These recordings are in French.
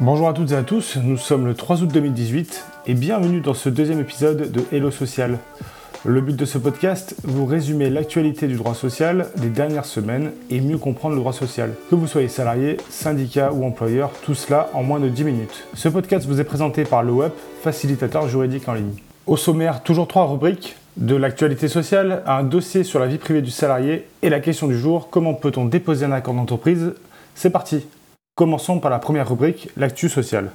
Bonjour à toutes et à tous, nous sommes le 3 août 2018 et bienvenue dans ce deuxième épisode de Hello Social. Le but de ce podcast, vous résumer l'actualité du droit social des dernières semaines et mieux comprendre le droit social. Que vous soyez salarié, syndicat ou employeur, tout cela en moins de 10 minutes. Ce podcast vous est présenté par l'OEP, facilitateur juridique en ligne. Au sommaire, toujours trois rubriques de l'actualité sociale un dossier sur la vie privée du salarié et la question du jour, comment peut-on déposer un accord d'entreprise? C'est parti Commençons par la première rubrique, l'actu sociale.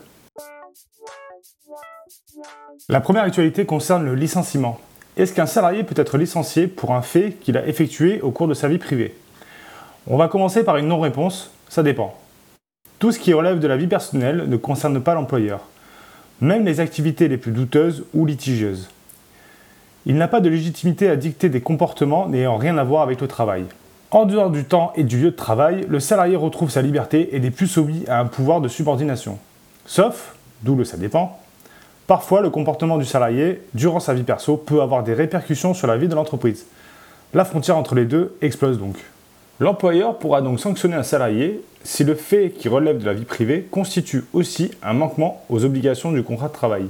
La première actualité concerne le licenciement. Est-ce qu'un salarié peut être licencié pour un fait qu'il a effectué au cours de sa vie privée? On va commencer par une non-réponse, ça dépend. Tout ce qui relève de la vie personnelle ne concerne pas l'employeur, même les activités les plus douteuses ou litigieuses. Il n'a pas de légitimité à dicter des comportements n'ayant rien à voir avec le travail. En dehors du temps et du lieu de travail, le salarié retrouve sa liberté et n'est plus soumis à un pouvoir de subordination. Sauf, d'où le ça dépend, parfois le comportement du salarié durant sa vie perso peut avoir des répercussions sur la vie de l'entreprise. La frontière entre les deux explose donc. L'employeur pourra donc sanctionner un salarié si le fait qui relève de la vie privée constitue aussi un manquement aux obligations du contrat de travail.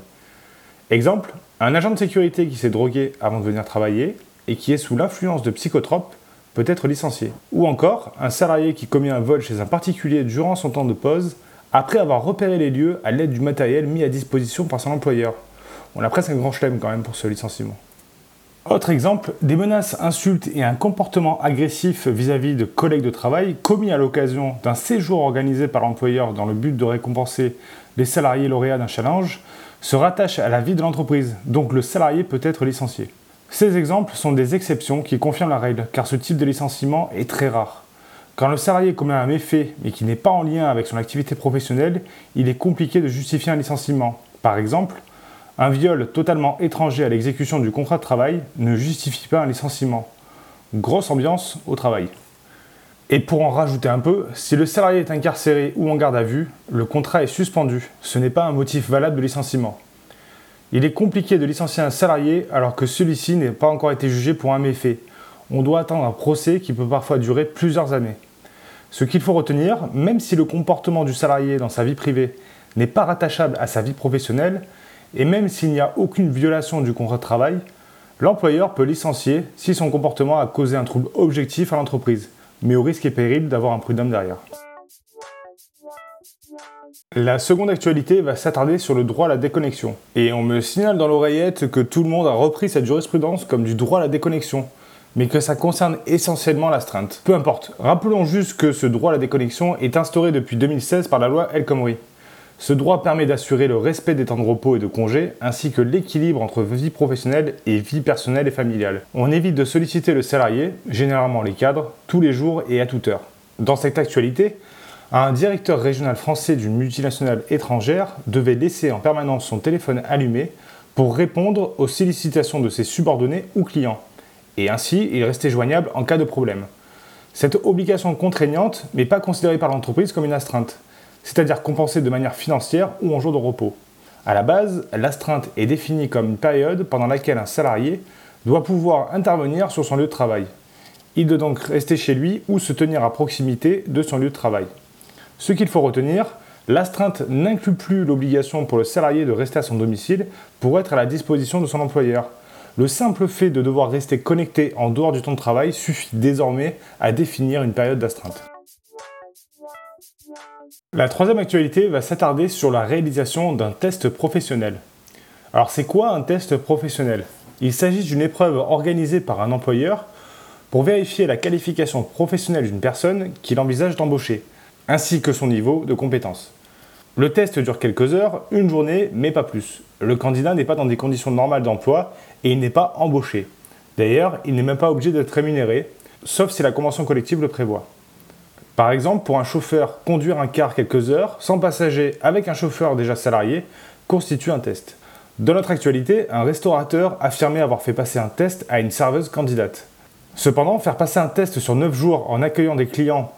Exemple, un agent de sécurité qui s'est drogué avant de venir travailler et qui est sous l'influence de psychotropes peut être licencié. Ou encore, un salarié qui commet un vol chez un particulier durant son temps de pause, après avoir repéré les lieux à l'aide du matériel mis à disposition par son employeur. On a presque un grand chelem quand même pour ce licenciement. Autre exemple, des menaces, insultes et un comportement agressif vis-à-vis de collègues de travail commis à l'occasion d'un séjour organisé par l'employeur dans le but de récompenser les salariés lauréats d'un challenge se rattachent à la vie de l'entreprise, donc le salarié peut être licencié. Ces exemples sont des exceptions qui confirment la règle, car ce type de licenciement est très rare. Quand le salarié commet un méfait mais qui n'est pas en lien avec son activité professionnelle, il est compliqué de justifier un licenciement. Par exemple, un viol totalement étranger à l'exécution du contrat de travail ne justifie pas un licenciement. Grosse ambiance au travail. Et pour en rajouter un peu, si le salarié est incarcéré ou en garde à vue, le contrat est suspendu. Ce n'est pas un motif valable de licenciement. Il est compliqué de licencier un salarié alors que celui-ci n'est pas encore été jugé pour un méfait. On doit attendre un procès qui peut parfois durer plusieurs années. Ce qu'il faut retenir, même si le comportement du salarié dans sa vie privée n'est pas rattachable à sa vie professionnelle, et même s'il n'y a aucune violation du contrat de travail, l'employeur peut licencier si son comportement a causé un trouble objectif à l'entreprise, mais au risque et péril d'avoir un prud'homme derrière. La seconde actualité va s'attarder sur le droit à la déconnexion. Et on me signale dans l'oreillette que tout le monde a repris cette jurisprudence comme du droit à la déconnexion, mais que ça concerne essentiellement l'astreinte. Peu importe, rappelons juste que ce droit à la déconnexion est instauré depuis 2016 par la loi El Khomri. Ce droit permet d'assurer le respect des temps de repos et de congés, ainsi que l'équilibre entre vie professionnelle et vie personnelle et familiale. On évite de solliciter le salarié, généralement les cadres, tous les jours et à toute heure. Dans cette actualité, un directeur régional français d'une multinationale étrangère devait laisser en permanence son téléphone allumé pour répondre aux sollicitations de ses subordonnés ou clients. Et ainsi, il restait joignable en cas de problème. Cette obligation contraignante n'est pas considérée par l'entreprise comme une astreinte, c'est-à-dire compensée de manière financière ou en jour de repos. À la base, l'astreinte est définie comme une période pendant laquelle un salarié doit pouvoir intervenir sur son lieu de travail. Il doit donc rester chez lui ou se tenir à proximité de son lieu de travail. Ce qu'il faut retenir, l'astreinte n'inclut plus l'obligation pour le salarié de rester à son domicile pour être à la disposition de son employeur. Le simple fait de devoir rester connecté en dehors du temps de travail suffit désormais à définir une période d'astreinte. La troisième actualité va s'attarder sur la réalisation d'un test professionnel. Alors c'est quoi un test professionnel? Il s'agit d'une épreuve organisée par un employeur pour vérifier la qualification professionnelle d'une personne qu'il envisage d'embaucher ainsi que son niveau de compétence. Le test dure quelques heures, une journée, mais pas plus. Le candidat n'est pas dans des conditions normales d'emploi et il n'est pas embauché. D'ailleurs, il n'est même pas obligé d'être rémunéré, sauf si la convention collective le prévoit. Par exemple, pour un chauffeur, conduire un car quelques heures, sans passager, avec un chauffeur déjà salarié, constitue un test. Dans notre actualité, un restaurateur affirmait avoir fait passer un test à une serveuse candidate. Cependant, faire passer un test sur 9 jours en accueillant des clients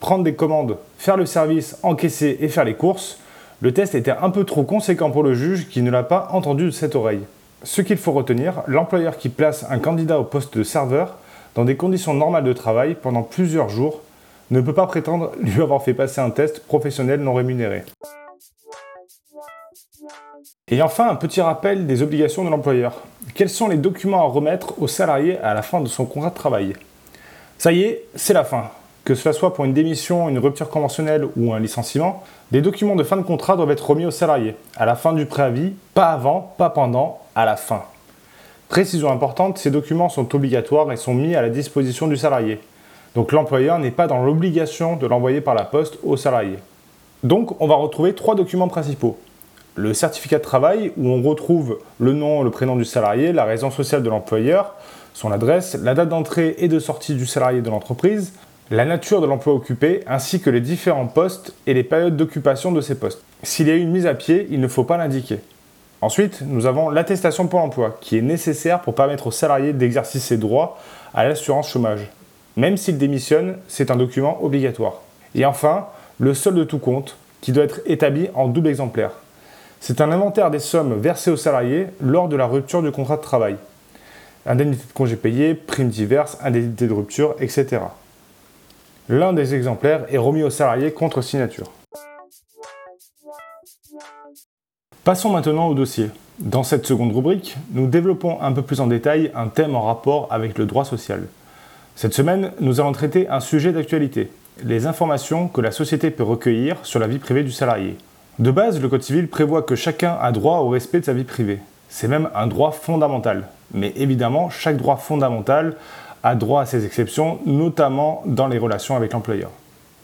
prendre des commandes, faire le service, encaisser et faire les courses, le test était un peu trop conséquent pour le juge qui ne l'a pas entendu de cette oreille. Ce qu'il faut retenir, l'employeur qui place un candidat au poste de serveur dans des conditions normales de travail pendant plusieurs jours ne peut pas prétendre lui avoir fait passer un test professionnel non rémunéré. Et enfin, un petit rappel des obligations de l'employeur. Quels sont les documents à remettre au salarié à la fin de son contrat de travail? Ça y est, c'est la fin. Que cela soit pour une démission, une rupture conventionnelle ou un licenciement, des documents de fin de contrat doivent être remis au salarié, à la fin du préavis, pas avant, pas pendant, à la fin. Précision importante, ces documents sont obligatoires et sont mis à la disposition du salarié. Donc l'employeur n'est pas dans l'obligation de l'envoyer par la poste au salarié. Donc on va retrouver trois documents principaux. Le certificat de travail où on retrouve le nom, le prénom du salarié, la raison sociale de l'employeur, son adresse, la date d'entrée et de sortie du salarié de l'entreprise, la nature de l'emploi occupé ainsi que les différents postes et les périodes d'occupation de ces postes. S'il y a eu une mise à pied, il ne faut pas l'indiquer. Ensuite, nous avons l'attestation pour l'emploi qui est nécessaire pour permettre au salarié d'exercer ses droits à l'assurance chômage. Même s'il démissionne, c'est un document obligatoire. Et enfin, le solde de tout compte qui doit être établi en double exemplaire. C'est un inventaire des sommes versées aux salariés lors de la rupture du contrat de travail. Indemnité de congé payé, primes diverses, indemnité de rupture, etc. L'un des exemplaires est remis au salarié contre signature. Passons maintenant au dossier. Dans cette seconde rubrique, nous développons un peu plus en détail un thème en rapport avec le droit social. Cette semaine, nous allons traiter un sujet d'actualité, les informations que la société peut recueillir sur la vie privée du salarié. De base, le Code civil prévoit que chacun a droit au respect de sa vie privée. C'est même un droit fondamental. Mais évidemment, chaque droit fondamental a droit à ses exceptions, notamment dans les relations avec l'employeur.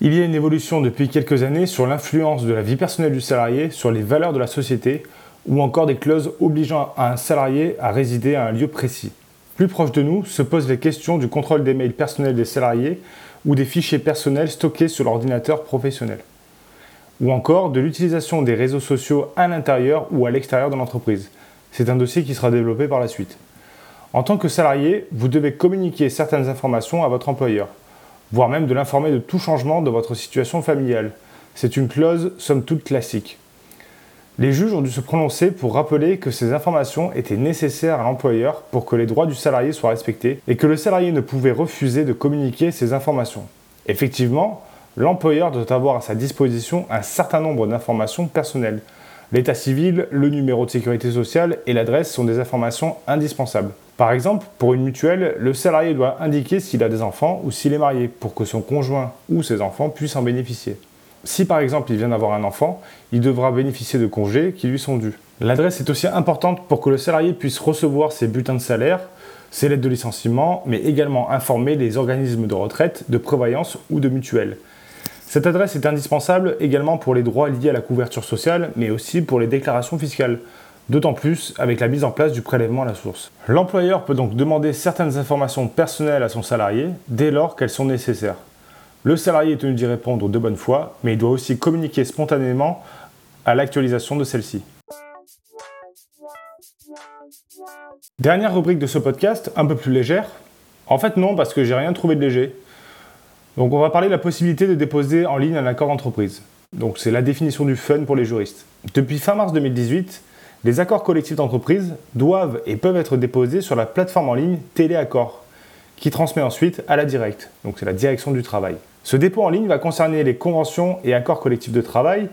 Il y a une évolution depuis quelques années sur l'influence de la vie personnelle du salarié sur les valeurs de la société, ou encore des clauses obligeant un salarié à résider à un lieu précis. Plus proche de nous se posent les questions du contrôle des mails personnels des salariés ou des fichiers personnels stockés sur l'ordinateur professionnel. Ou encore de l'utilisation des réseaux sociaux à l'intérieur ou à l'extérieur de l'entreprise. C'est un dossier qui sera développé par la suite. En tant que salarié, vous devez communiquer certaines informations à votre employeur, voire même de l'informer de tout changement de votre situation familiale. C'est une clause somme toute classique. Les juges ont dû se prononcer pour rappeler que ces informations étaient nécessaires à l'employeur pour que les droits du salarié soient respectés et que le salarié ne pouvait refuser de communiquer ces informations. Effectivement, l'employeur doit avoir à sa disposition un certain nombre d'informations personnelles. L'état civil, le numéro de sécurité sociale et l'adresse sont des informations indispensables. Par exemple, pour une mutuelle, le salarié doit indiquer s'il a des enfants ou s'il est marié pour que son conjoint ou ses enfants puissent en bénéficier. Si par exemple il vient d'avoir un enfant, il devra bénéficier de congés qui lui sont dus. L'adresse est aussi importante pour que le salarié puisse recevoir ses bulletins de salaire, ses lettres de licenciement, mais également informer les organismes de retraite, de prévoyance ou de mutuelle. Cette adresse est indispensable également pour les droits liés à la couverture sociale, mais aussi pour les déclarations fiscales, d'autant plus avec la mise en place du prélèvement à la source. L'employeur peut donc demander certaines informations personnelles à son salarié dès lors qu'elles sont nécessaires. Le salarié est tenu d'y répondre de bonne foi, mais il doit aussi communiquer spontanément à l'actualisation de celle-ci. Dernière rubrique de ce podcast, un peu plus légère. En fait non, parce que j'ai rien trouvé de léger. Donc on va parler de la possibilité de déposer en ligne un accord d'entreprise. Donc c'est la définition du fun pour les juristes. Depuis fin mars 2018, les accords collectifs d'entreprise doivent et peuvent être déposés sur la plateforme en ligne Téléaccord, qui transmet ensuite à la directe. Donc c'est la direction du travail. Ce dépôt en ligne va concerner les conventions et accords collectifs de travail,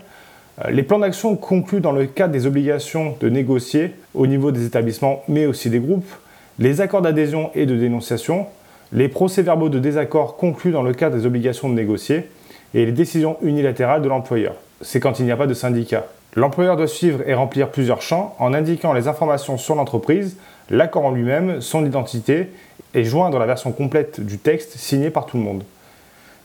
euh, les plans d'action conclus dans le cadre des obligations de négocier au niveau des établissements mais aussi des groupes, les accords d'adhésion et de dénonciation, les procès-verbaux de désaccord conclus dans le cadre des obligations de négocier et les décisions unilatérales de l'employeur. C'est quand il n'y a pas de syndicat. L'employeur doit suivre et remplir plusieurs champs en indiquant les informations sur l'entreprise, l'accord en lui-même, son identité et joindre la version complète du texte signé par tout le monde.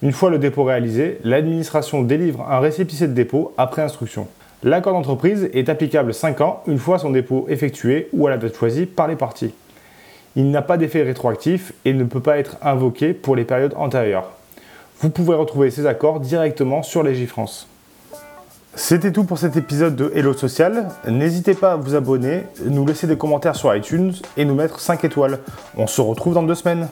Une fois le dépôt réalisé, l'administration délivre un récépissé de dépôt après instruction. L'accord d'entreprise est applicable 5 ans une fois son dépôt effectué ou à la date choisie par les parties. Il n'a pas d'effet rétroactif et ne peut pas être invoqué pour les périodes antérieures. Vous pouvez retrouver ces accords directement sur Légifrance. C'était tout pour cet épisode de Hello Social. N'hésitez pas à vous abonner, nous laisser des commentaires sur iTunes et nous mettre 5 étoiles. On se retrouve dans deux semaines.